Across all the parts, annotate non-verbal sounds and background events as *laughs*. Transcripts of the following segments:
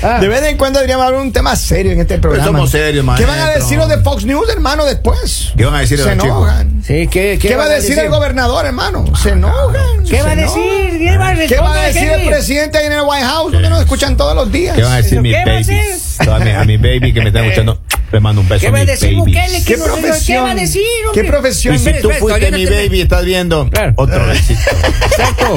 cuando. De vez en cuando deberíamos hablar de un tema serio en este programa. somos serios, ¿Qué van a maestro. decir los de Fox News, hermano, después? ¿Qué van a decir Se los chicos? enojan. Sí, ¿qué, ¿Qué, va a van decir, el gobernador, hermano? Se enojan. ¿Qué va a decir? ¿Qué va a ¿Qué va a decir el presidente ahí en el White House? Donde nos escuchan todos los días. ¿Qué van a decir mis ¿Qué va a decir? babies? A mi baby que me están *laughs* escuchando, le mando un beso ¿Qué a va a decir. Bukele? ¿Qué no sé yo, profesión? ¿Qué va a decir, ¿Qué hombre? profesión? Y si tú espera, fuiste mi te- baby y estás viendo Claro. otro besito. Exacto.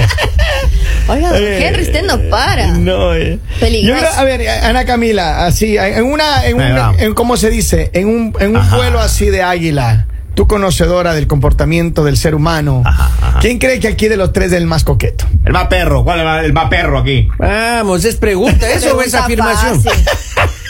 Oiga, don Eh, Henry, usted no para. No, eh. Peligroso. A ver, Ana Camila, así, en una, en Ahí un, va. en, ¿cómo se dice? En un, en un vuelo así de águila, tú conocedora del comportamiento del ser humano, Ajá, ajá. ¿quién cree que aquí de los tres es el más coqueto? El más perro, ¿cuál es el más- perro aquí? Vamos, es pregunta, ¿eso o es afirmación? fácil. *laughs*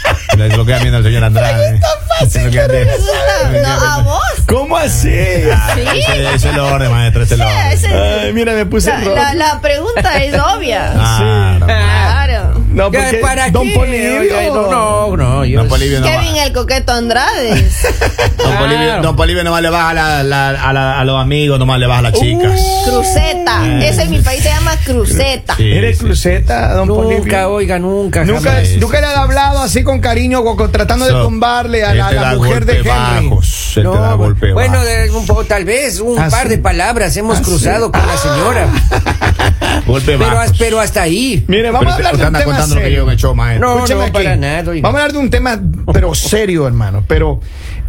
Lo que va viendo el señor Andrade. Es lo que anda- No, a vos. ¿Cómo así? Ah, Sí. Ese ese es el orden, maestro, ese es el Sí, orden. Ay, mira, me puse la, rojo. la- la pregunta es obvia. Ah. Claro. No, ¿Qué, porque ¿Para Don qué? Polibio. Oiga, No, no, no. Yo, Don Polibio no Kevin va. el coqueto Andrade. *laughs* Don Polibio, Claro. Don Polibio nomás le baja la- la- a, la- a los amigos, nomás le baja a las chicas. Cruceta. Eso en mi país se llama cruceta. Sí, ¿Eres sí. cruceta, don Nunca, Polibio? oiga, nunca. Nunca, nunca le han hablado así con cariño, o con- tratando de tumbarle a la, mujer de Henry. bajos, te da golpe bueno, bajos. de un poco, tal vez un Ah, par de palabras hemos Ah, cruzado con la señora. *laughs* *laughs* golpe Pero, bajos. pero hasta ahí. Mire, vamos a hablar de un anda tema contando lo que yo serio. me he hecho, maestro. No, Escúcheme no, aquí. para nada, oiga. Vamos a hablar de un tema, pero *laughs* serio, hermano. Pero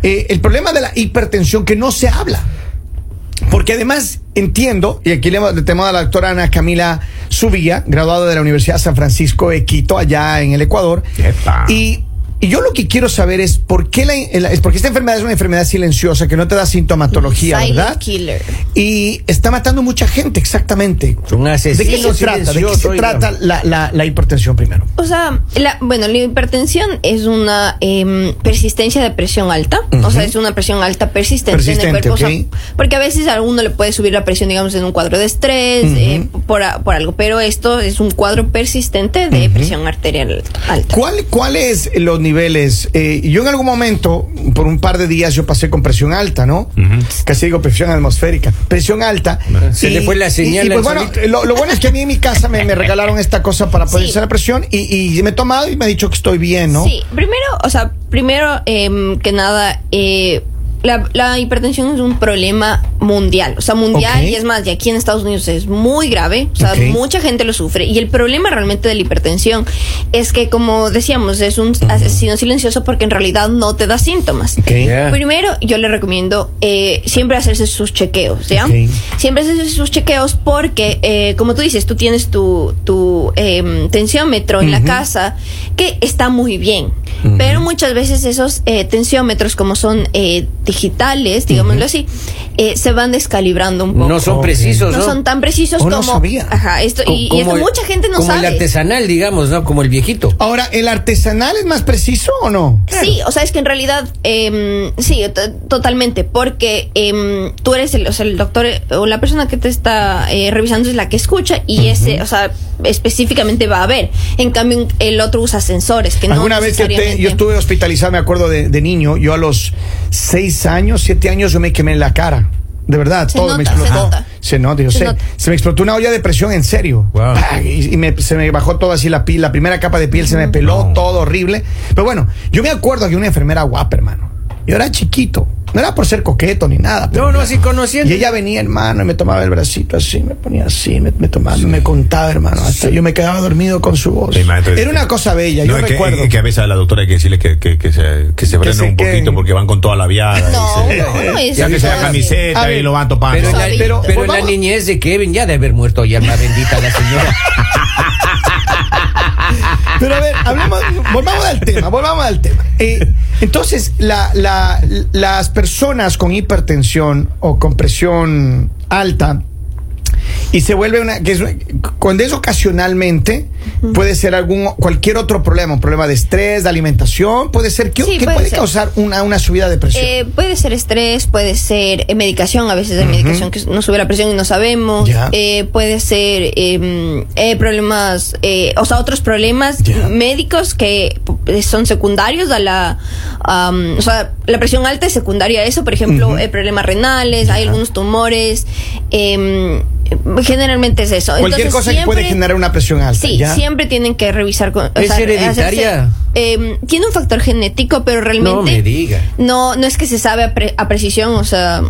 eh, el problema de la hipertensión que no se habla. Porque además entiendo, y aquí le, tenemos a la doctora Ana Camila Subía, graduada de la Universidad San Francisco de Quito, allá en el Ecuador. Epa. Y, y yo lo que quiero saber es por qué la, la- es porque esta enfermedad es una enfermedad silenciosa que no te da sintomatología, Silent ¿verdad? killer. Y está matando mucha gente, exactamente. Un ¿De qué se trata? ¿De qué se trata la, la- la hipertensión primero? O sea, la, bueno, la hipertensión es una em, persistencia de presión alta. O sea, es una presión alta persistente, en Persistente, el cuerpo. O sea, ok. porque a veces a alguno le puede subir la presión, digamos, en un cuadro de estrés, eh, por, por algo. Pero esto es un cuadro persistente de presión arterial alta. ¿Cuál, ¿Cuáles los niveles? Eh, yo en algún momento, por un par de días, yo pasé con presión alta, ¿no? Casi digo presión atmosférica. Presión alta. Se le fue la señal Y, y, pues, bueno, lo, lo bueno es que a mí en mi casa me, me regalaron esta cosa para poder Sí. hacer la presión y, y me he tomado y me ha dicho que estoy bien, ¿no? Sí, primero, o sea, primero em, que nada, eh, la, la hipertensión es un problema mundial, o sea, mundial, y es más, y aquí en Estados Unidos es muy grave, o sea, mucha gente lo sufre, y el problema realmente de la hipertensión es que, como decíamos, es un asesino silencioso porque en realidad no te da síntomas. Primero, yo le recomiendo eh, siempre hacerse sus chequeos, ¿ya? Siempre hacerse sus chequeos porque, eh, como tú dices, tú tienes tu, tu em, tensiómetro en la casa que está muy bien. Pero muchas veces esos eh, tensiómetros, como son eh, digitales, digámoslo así, eh, se van descalibrando un poco. No son precisos, No ¿no? son tan precisos Oh, no como. sabía. Ajá, esto, y, y esto el- mucha gente no como sabe. el artesanal, digamos, ¿no? Como el viejito. Ahora, ¿el artesanal es más preciso o no? Sí, o sea, es que en realidad, em, sí, to- totalmente, porque em, tú eres el, o sea, el doctor eh, o la persona que te está eh, revisando es la que escucha y ese, o sea, específicamente va a ver. En cambio, el otro usa sensores que no Alguna vez que te- yo estuve hospitalizado, me acuerdo de, de niño, yo a los seis años, siete años, yo me quemé en la cara. De verdad, Se todo me nota, se explotó. nota. Se nota, yo Se sé. nota. Se me explotó una olla de presión en serio. Y, y me- se me bajó todo así la piel, la primera capa de piel se me peló, todo horrible. Pero bueno, yo me acuerdo que una enfermera guapa, hermano. Yo era chiquito. No era por ser coqueto ni nada. pero- No, no, así conociendo. Y ella venía, hermano, y me tomaba el bracito así, me ponía así, me, me tomaba, me contaba, hermano. Hasta yo me quedaba dormido con su voz. Sí, maestro, Era una cosa bella, No, yo es que, recuerdo. es que a veces a la doctora hay que decirle que, que, que se, que se frenen un poquito queden. porque van con toda la viada. No, y se- no, no es ya que se da camiseta A y ver, lo van topando. Pero, en la, Suavito. pero, pero en la niñez de Kevin ya de haber muerto ya alma bendita la señora. *laughs* Pero a ver, hablemos, volvamos al tema, volvamos al tema. Eh, entonces, la, la- las personas con hipertensión o con presión alta, y se vuelve una que es cuando es ocasionalmente puede ser algún cualquier otro problema, un problema de estrés, de alimentación, puede ser que, Sí, puede puede ser. causar una, una subida de presión. Eh, puede ser estrés, puede ser eh, medicación, a veces hay medicación que nos sube la presión y no sabemos. Eh, puede ser eh, eh, problemas, eh, o sea, otros problemas médicos que eh, son secundarios a la. am, o sea, la presión alta es secundaria a eso, por ejemplo, eh, problemas renales, hay algunos tumores. em, generalmente es eso. Cualquier Entonces, cosa que puede generar una presión alta. Sí, ¿ya? siempre tienen que revisar. Con, ¿Es sea, hereditaria? hacerse- em, tiene un factor genético, pero realmente. No me diga. No, no es que se sabe a, pre- a precisión, o sea,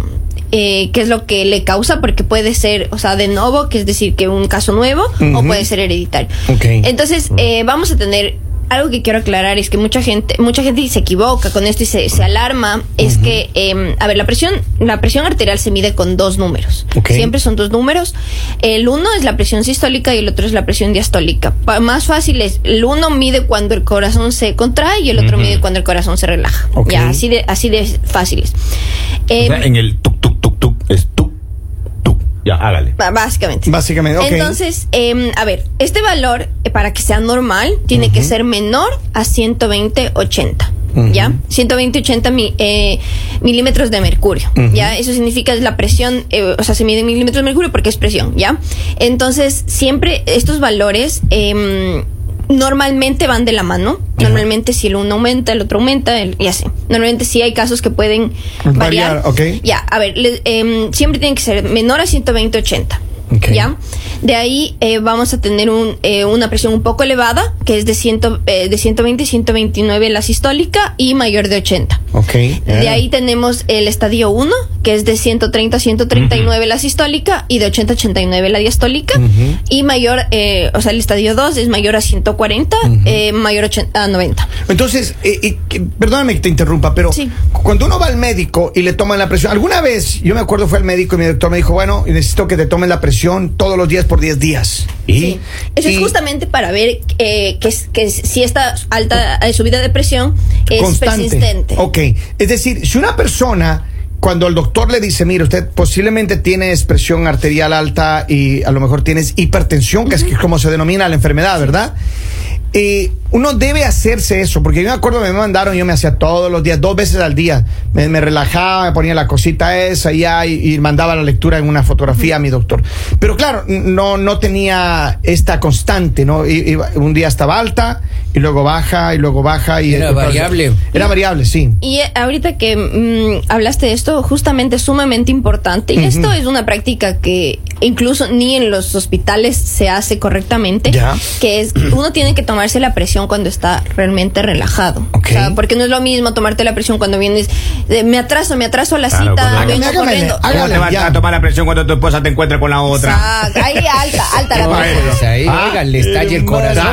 eh, qué es lo que le causa, porque puede ser, o sea, de nuevo, que es decir, que un caso nuevo, o puede ser hereditario. Ok. Entonces, eh, vamos a tener. Algo que quiero aclarar es que mucha gente, mucha gente se equivoca con esto y se, se alarma. Es que, em, a ver, la presión, la presión arterial se mide con dos números. Ok. Siempre son dos números. El uno es la presión sistólica y el otro es la presión diastólica. Pa- más fácil es, el uno mide cuando el corazón se contrae y el otro mide cuando el corazón se relaja. Ya, así de, así de fáciles. O Em, sea, en el tuk, Ya, hágale. Básicamente. Básicamente, ok. Entonces, em, a ver, este valor, eh, para que sea normal, tiene que ser menor a 120-80. ¿Ya? 120-80 mi- eh, milímetros de mercurio. ¿Ya? Eso significa la presión, eh, o sea, se mide en milímetros de mercurio porque es presión. ¿Ya? Entonces, siempre estos valores em, normalmente van de la mano. Normalmente, si el uno aumenta, el otro aumenta, el- y así. Normalmente, sí hay casos que pueden Variar, variar. ok. Ya, a ver, le- em, siempre tiene que ser menor a 120-80. Ok. ¿Ya? De ahí eh, vamos a tener un, eh, una presión un poco elevada, que es de, ciento, eh, de 120 y 129 la sistólica y mayor de 80. Ok. De ahí tenemos el estadio 1, que es de 130 a 139 la sistólica y de 80 a 89 la diastólica. Y mayor, eh, o sea, el estadio 2 es mayor a 140, eh, mayor a 80 a 90. Entonces, eh, perdóname que te interrumpa, pero Sí. cuando uno va al médico y le toman la presión, alguna vez, yo me acuerdo fue al médico y mi doctor me dijo, bueno, necesito que te tomen la presión todos los días por 10 días. Y, Sí. Eso y es justamente para ver eh, que, es- que si esta alta eh, subida de presión es constante. persistente. Ok, es decir, si una persona cuando el doctor le dice, mire, usted posiblemente tiene presión arterial alta y a lo mejor tienes hipertensión, que es que como se denomina la enfermedad, ¿verdad? Eh, uno debe hacerse eso, porque yo me acuerdo, me mandaron, yo me hacía todos los días, dos veces al día, me, me relajaba, me ponía la cosita esa ya y, y mandaba la lectura en una fotografía a mi doctor. Pero claro, no, no tenía esta constante, ¿no? I- iba- un día estaba alta y luego baja y luego baja y Era variable. Era variable, sí. Y eh, ahorita que mm, hablaste de esto, justamente es sumamente importante. Y esto es una práctica que incluso ni en los hospitales se hace correctamente. Ya. Que es, uno tiene que tomarse la presión cuando está realmente relajado. Ok. O sea, porque no es lo mismo tomarte la presión cuando vienes, de, me atraso, me atraso a la Claro, cita, vengo Hágame, corriendo. hágame, ¿Cómo te vas ya. a tomar la presión cuando tu esposa te encuentre con la otra? Exacto. Ahí alta, alta la presión. pues ahí, Ah, le estalla el eh, corazón.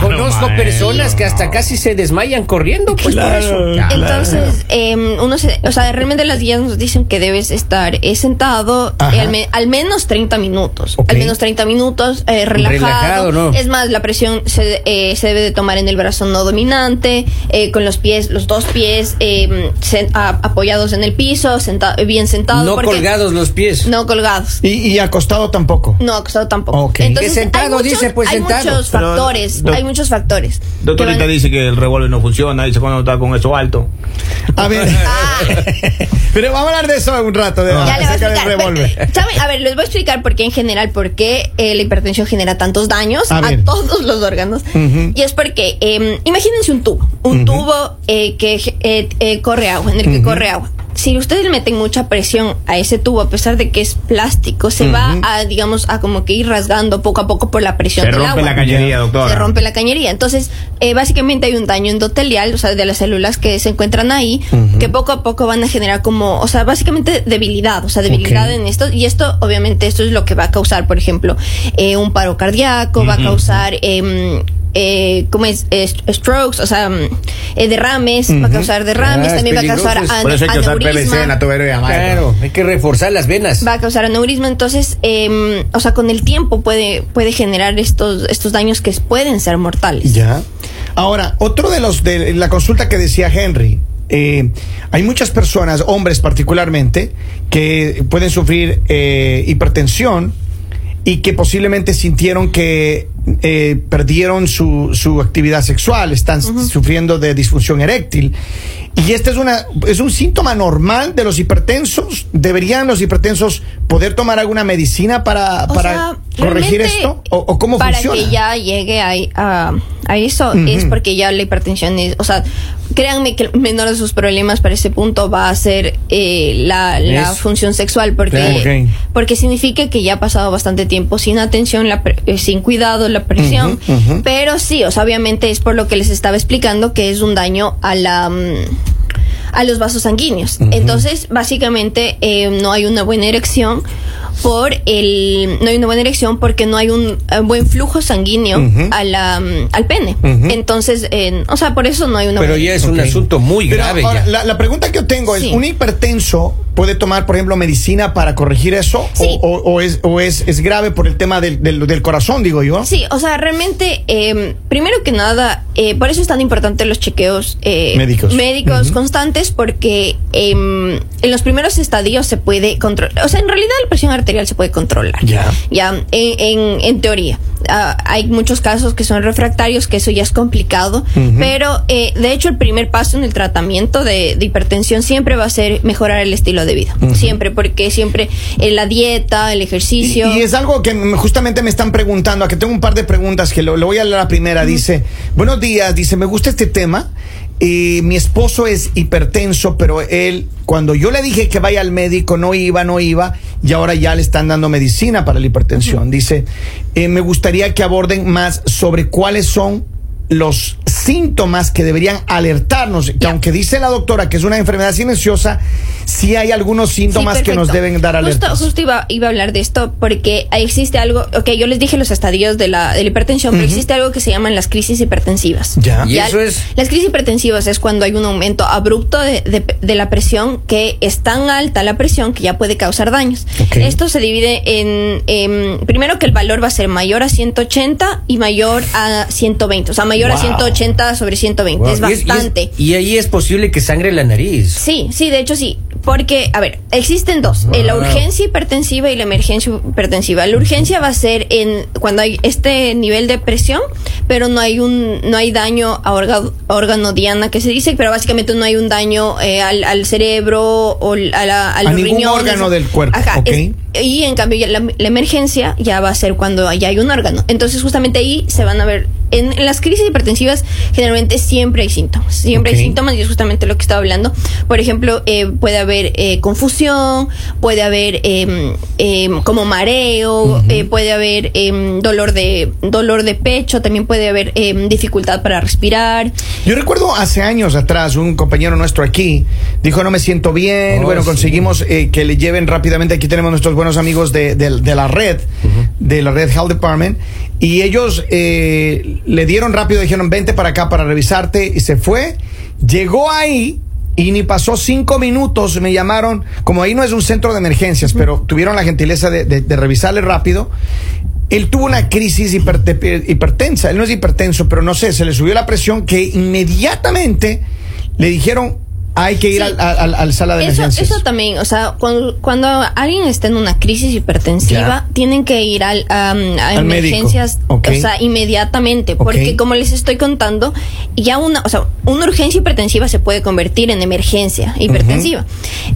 Claro, Conozco maestro. personas que hasta casi se desmayan corriendo, pues por eso. Entonces, eh, uno se, o sea, realmente las guías nos dicen que debes estar eh, sentado eh, al, me- al menos 30 minutos. Al menos 30 minutos, eh, relajado. Relajado, ¿no? Es más, la presión se, eh, se debe de tomar en el brazo no dominante, eh, con los pies, los dos pies eh, sen- a- apoyados en el piso, senta- bien sentados. No colgados los pies. No colgados. Y, y acostado tampoco. No, acostado tampoco. Ok. Entonces, Que sentado, hay muchos, dice, pues, hay sentado. muchos Pero, factores, doc- hay muchos factores. que Doctorita van- dice que el revólver no funciona, dice cuando está con eso alto. A ver. *laughs* Ah. *laughs* Pero vamos a hablar de eso un rato, de, Ya le voy a acerca del explicar. revólver. *laughs* A ver, les voy a explicar por qué en general, por qué eh, la hipertensión genera tantos daños A a, todos los órganos. Ujú. Y es porque, eh, imagínense un tubo, un tubo eh, que eh, eh, corre agua, en el que corre agua. Si ustedes le meten mucha presión a ese tubo, a pesar de que es plástico, se va a, digamos, a como que ir rasgando poco a poco por la presión Se del rompe agua. la cañería, doctora. Se rompe la cañería. Entonces, eh, básicamente hay un daño endotelial, o sea, de las células que se encuentran ahí, que poco a poco van a generar como, o sea, básicamente debilidad, o sea, debilidad en esto. Y esto, obviamente, esto es lo que va a causar, por ejemplo, eh, un paro cardíaco, va a causar, em, eh, ¿cómo es? Eh, strokes, o sea, mm, eh, derrames, va a causar derrames, Ah, también va a causar peligroso. an- Por eso hay que usar PVC aneurisma. en la tubería, maestro. Claro, hay que reforzar las venas. Va a causar aneurisma, entonces, em, o sea, con el tiempo puede, puede generar estos, estos daños que pueden ser mortales. Ya. Ahora, otro de los de la consulta que decía Henry. eh, hay muchas personas, hombres particularmente, que pueden sufrir eh, hipertensión y que posiblemente sintieron que eh, perdieron su, su actividad sexual, están sufriendo de disfunción eréctil. Y este es, una, es un síntoma normal de los hipertensos. ¿Deberían los hipertensos poder tomar alguna medicina para, para sea, corregir esto? ¿O, o cómo para funciona? que ya llegue a, a, a eso es porque ya la hipertensión es, o sea, créanme que el menor de sus problemas para ese punto va a ser eh, la, la función sexual porque porque significa que ya ha pasado bastante tiempo sin atención, la eh, sin cuidado, la presión, pero sí, o sea, obviamente es por lo que les estaba explicando que es un daño a la mm, a los vasos sanguíneos. Entonces, básicamente, eh, no hay una buena erección por el no hay una buena erección porque no hay un eh, buen flujo sanguíneo a la, mm, al pene. Entonces, eh, o sea, por eso no hay una Pero buena ya es un asunto muy Pero grave. ahora, ya. La, la pregunta que yo tengo es, Sí. ¿un hipertenso puede tomar, por ejemplo, medicina para corregir eso? Sí. ¿O, o- o es, o es, es grave por el tema del, del, del corazón, digo yo? Sí, o sea, realmente, eh, primero que nada, eh, por eso es tan importante los chequeos eh, Médicos. médicos constantes, porque em, en los primeros estadios se puede controlar, o sea, en realidad la presión arterial se puede controlar. Ya. Ya, en, en, en teoría. Ah, hay muchos casos que son refractarios, que eso ya es complicado, pero eh, de hecho el primer paso en el tratamiento de, de hipertensión siempre va a ser mejorar el estilo de vida. Siempre, porque siempre eh, la dieta, el ejercicio... y es algo que justamente me están preguntando, aquí tengo un par de preguntas que lo, lo voy a leer la primera. Dice, buenos días, dice, me gusta este tema. Eh, mi esposo es hipertenso, pero él, cuando yo le dije que vaya al médico, no iba, no iba, y ahora ya le están dando medicina para la hipertensión. Dice, eh, me gustaría que aborden más sobre cuáles son los síntomas que deberían alertarnos, que aunque dice la doctora que es una enfermedad silenciosa, sí hay algunos síntomas Sí, que nos deben dar Justo, alertas. justo iba, iba a hablar de esto porque existe algo, ok, yo les dije los estadios de la, de la hipertensión, pero existe algo que se llaman las crisis hipertensivas. Ya. Y eso es- Las crisis hipertensivas es cuando hay un aumento abrupto de, de- de la presión que es tan alta la presión que ya puede causar daños. Esto se divide en, en- primero que el valor va a ser mayor a 180 y mayor a 120, o sea, mayor Wow. 180 sobre 120, Wow, es y y es- bastante. Y, ahí es posible que sangre la nariz. Sí, sí, de hecho sí. Porque, a ver, existen dos, eh, la urgencia hipertensiva y la emergencia hipertensiva. La urgencia va a ser en cuando hay este nivel de presión, pero no hay un no hay daño a orga- órgano diana que se dice, pero básicamente no hay un daño eh, al, al cerebro o al- a, la- a A los ningún riñones. órgano del cuerpo, Ajá, ok. es- y en cambio ya la, la emergencia ya va a ser cuando ya hay un órgano. Entonces justamente ahí se van a ver en, en las crisis hipertensivas generalmente siempre hay síntomas, siempre hay síntomas y es justamente lo que estaba hablando. Por ejemplo, eh, puede haber eh, confusión, puede haber em, em, como mareo, eh, puede haber em, dolor de dolor de pecho, también puede haber em, dificultad para respirar. Yo recuerdo hace años atrás, un compañero nuestro aquí dijo, no me siento bien. Oh, bueno, sí. conseguimos eh, que le lleven rápidamente. Aquí tenemos nuestros buenos amigos de, de- de la red, de la red Health Department. Y ellos eh, le dieron rápido, dijeron, vente para acá para revisarte. Y se fue. Llegó ahí. Y ni pasó cinco minutos, me llamaron, como ahí no es un centro de emergencias, pero tuvieron la gentileza de, de- de revisarle rápido. Él tuvo una crisis hiperte- hipertensa. Él no es hipertenso, pero no sé, se le subió la presión que inmediatamente le dijeron hay que ir Sí. al, al- al sala de Eso, emergencias. eso también, o sea, cuando, cuando alguien está en una crisis hipertensiva, Ya. tienen que ir al, a, a emergencias, o sea, inmediatamente, porque como les estoy contando, ya una, o sea, una urgencia hipertensiva se puede convertir en emergencia hipertensiva.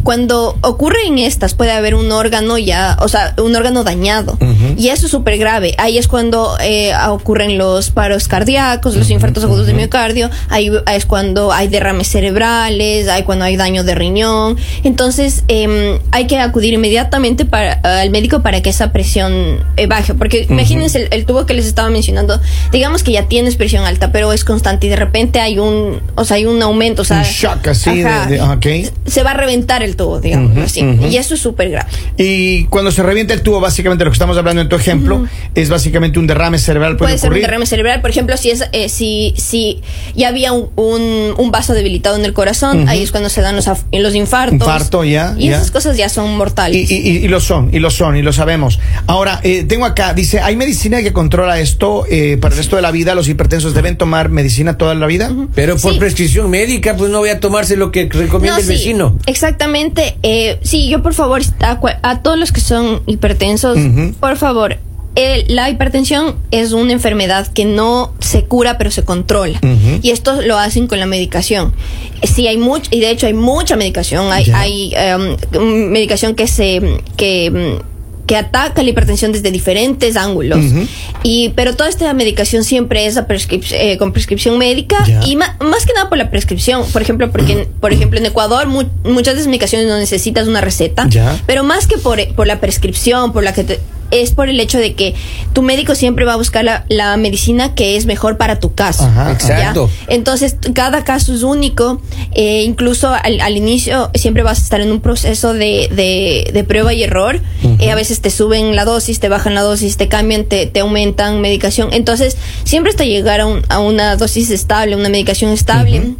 Cuando ocurre en estas, puede haber un órgano ya, o sea, un órgano dañado, y eso es súper grave. Ahí es cuando eh, ocurren los paros cardíacos, los infartos agudos de miocardio, ahí es cuando hay derrames cerebrales, hay cuando hay daño de riñón. Entonces, em, hay que acudir inmediatamente para, al médico para que esa presión eh, baje. Porque imagínense el, el tubo que les estaba mencionando, digamos que ya tienes presión alta, pero es constante y de repente hay un, o sea, hay un aumento, o sea, Un shock así de- ajá, de- ok. se va a reventar el tubo, digamos Ujú, así. ujú. Y eso es súper grave. Y cuando se revienta el tubo, básicamente lo que estamos hablando en tu ejemplo, es básicamente un derrame cerebral. Puede, Puede ser un ocurrir. derrame cerebral, por ejemplo, si es eh, si si ya había un, un, un vaso debilitado en el corazón, ahí es cuando se dan los, los infartos. Infarto, ya, Y ya. esas cosas ya son Y, mortales. y- y- y lo son, y lo son, y lo sabemos. Ahora, eh, tengo acá, dice, ¿hay medicina que controla esto eh, para el resto de la vida? ¿Los hipertensos deben tomar medicina toda la vida? Pero por Sí. prescripción médica, pues no voy a tomarse lo que recomienda No, el sí, vecino. Exactamente. Eh, sí, yo por favor, a, a todos los que son hipertensos, por favor, el- la hipertensión es una enfermedad que no se cura, pero se controla. Y esto lo hacen con la medicación. Sí, hay mucho, y de hecho hay mucha medicación. Hay, hay em, medicación que se. que em, que ataca la hipertensión desde diferentes ángulos. Y Pero toda esta medicación siempre es a prescrip- eh, con prescripción médica Ya. y más que nada por la prescripción. Por ejemplo, porque en- por ejemplo en Ecuador mu- muchas de esas medicaciones no necesitas una receta, pero más que por, por la prescripción, por la que te- es por el hecho de que tu médico siempre va a buscar la, la medicina que es mejor para tu caso. Ajá, exacto. Entonces, cada caso es único. eh, incluso al, al inicio siempre vas a estar en un proceso de, de- de prueba y error. Eh, a veces te suben la dosis, te bajan la dosis, te cambian, te, te aumentan medicación. Entonces, siempre hasta llegar a, un- a una dosis estable, una medicación estable.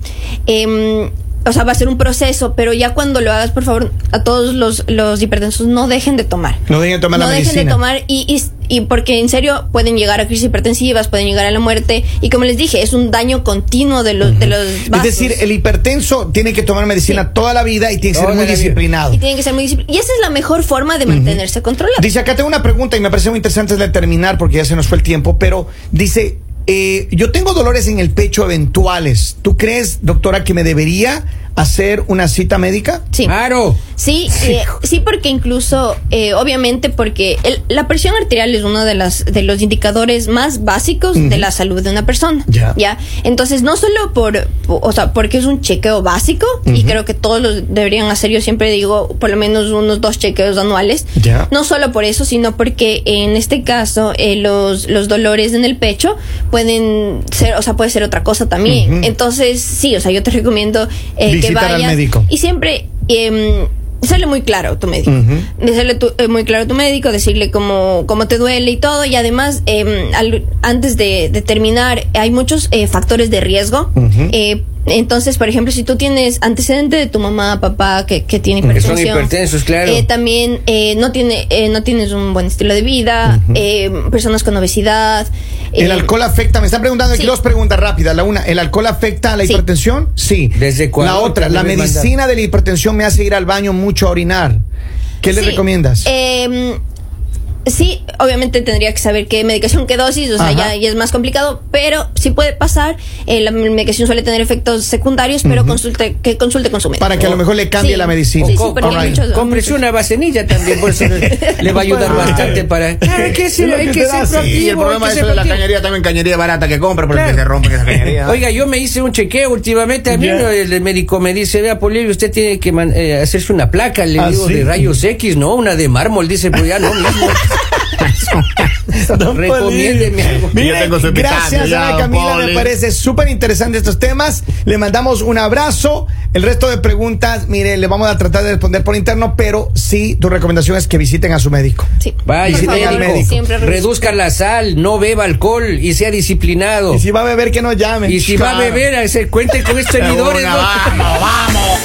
O sea, va a ser un proceso, pero ya cuando lo hagas, por favor, a todos los, los hipertensos no dejen de tomar. No dejen de tomar la no dejen de medicina. tomar y, y, y porque en serio pueden llegar a crisis hipertensivas, pueden llegar a la muerte y como les dije, es un daño continuo de los, de los Es vasos. decir, el hipertenso tiene que tomar medicina Sí. toda la vida y tiene que ser muy vida. disciplinado. y tienen que ser muy disciplinados. Y esa es la mejor forma de mantenerse controlado. Dice, acá tengo una pregunta y me parece muy interesante de terminar porque ya se nos fue el tiempo, pero dice, eh, yo tengo dolores en el pecho eventuales. ¿Tú crees, doctora, que me debería hacer una cita médica? Sí. Claro. Sí, eh, sí, porque incluso, eh, obviamente, porque el- la presión arterial es uno de, las, de los indicadores más básicos de la salud de una persona. Ya. Entonces, no solo por, po- o sea, porque es un chequeo básico, y creo que todos lo deberían hacer, yo siempre digo, por lo menos unos dos chequeos anuales. Ya. No solo por eso, sino porque en este caso, eh, los, los dolores en el pecho pueden ser, o sea, puede ser otra cosa también. Entonces, sí, o sea, yo te recomiendo eh, que Visitar al vayas. médico. Y siempre eh, serle muy claro tu médico. Tu- eh, muy claro tu médico, decirle cómo, cómo te duele y todo. Y además, eh, al- antes de, de terminar, hay muchos eh, factores de riesgo. Eh, entonces, por ejemplo, si tú tienes antecedente de tu mamá, papá que, que tiene Que son hipertensión, hipertensos, claro. eh, también eh, no tiene eh, no tienes un buen estilo de vida, eh, personas con obesidad. ¿El eh, alcohol afecta? Me están preguntando aquí sí. dos preguntas rápidas. La una, ¿el alcohol afecta a la Sí. hipertensión? Sí. Desde Ecuador La otra, la medicina de la hipertensión me hace ir al baño mucho a orinar. ¿Qué le Sí. recomiendas? Eh, sí, obviamente tendría que saber qué medicación, qué dosis, o sea, ya, ya es más complicado, pero sí puede pasar. eh, la medicación suele tener efectos secundarios, pero consulte, que consulte con su médico. Para que a lo mejor le cambie Sí. la medicina. Sí, alright. muchos- Cómprese muchos- una vasenilla también, por eso le va a ayudar bastante para. Claro, hay que ser, hay que ser proactivo. Y el problema es eso de la cañería, también cañería barata que compra, porque Claro. se rompen esa cañería. *laughs* Oiga, yo me hice un chequeo últimamente. A mí. ¿no? el médico me dice, vea, Polivio, usted tiene que man- eh, hacerse una placa. Le Ah, digo, ¿sí? de rayos X, ¿no? Una de mármol. Dice, pues ya no mismo. *laughs* Recomiéndeme algo. Mire, Yo tengo gracias, ya, Ana Camila. Me parece súper interesante estos temas. Le mandamos un abrazo. El resto de preguntas, mire, le vamos a tratar de responder por interno, pero sí, tu recomendación es que visiten a su médico. Sí. Vaya, Visiten favor, al médico. Siempre reduzca la sal, no beba alcohol y sea disciplinado. Y si va a beber, que nos llame. Y si va a beber, se cuente con estos *laughs* seguidores. Una, ¿no? vamos, vamos.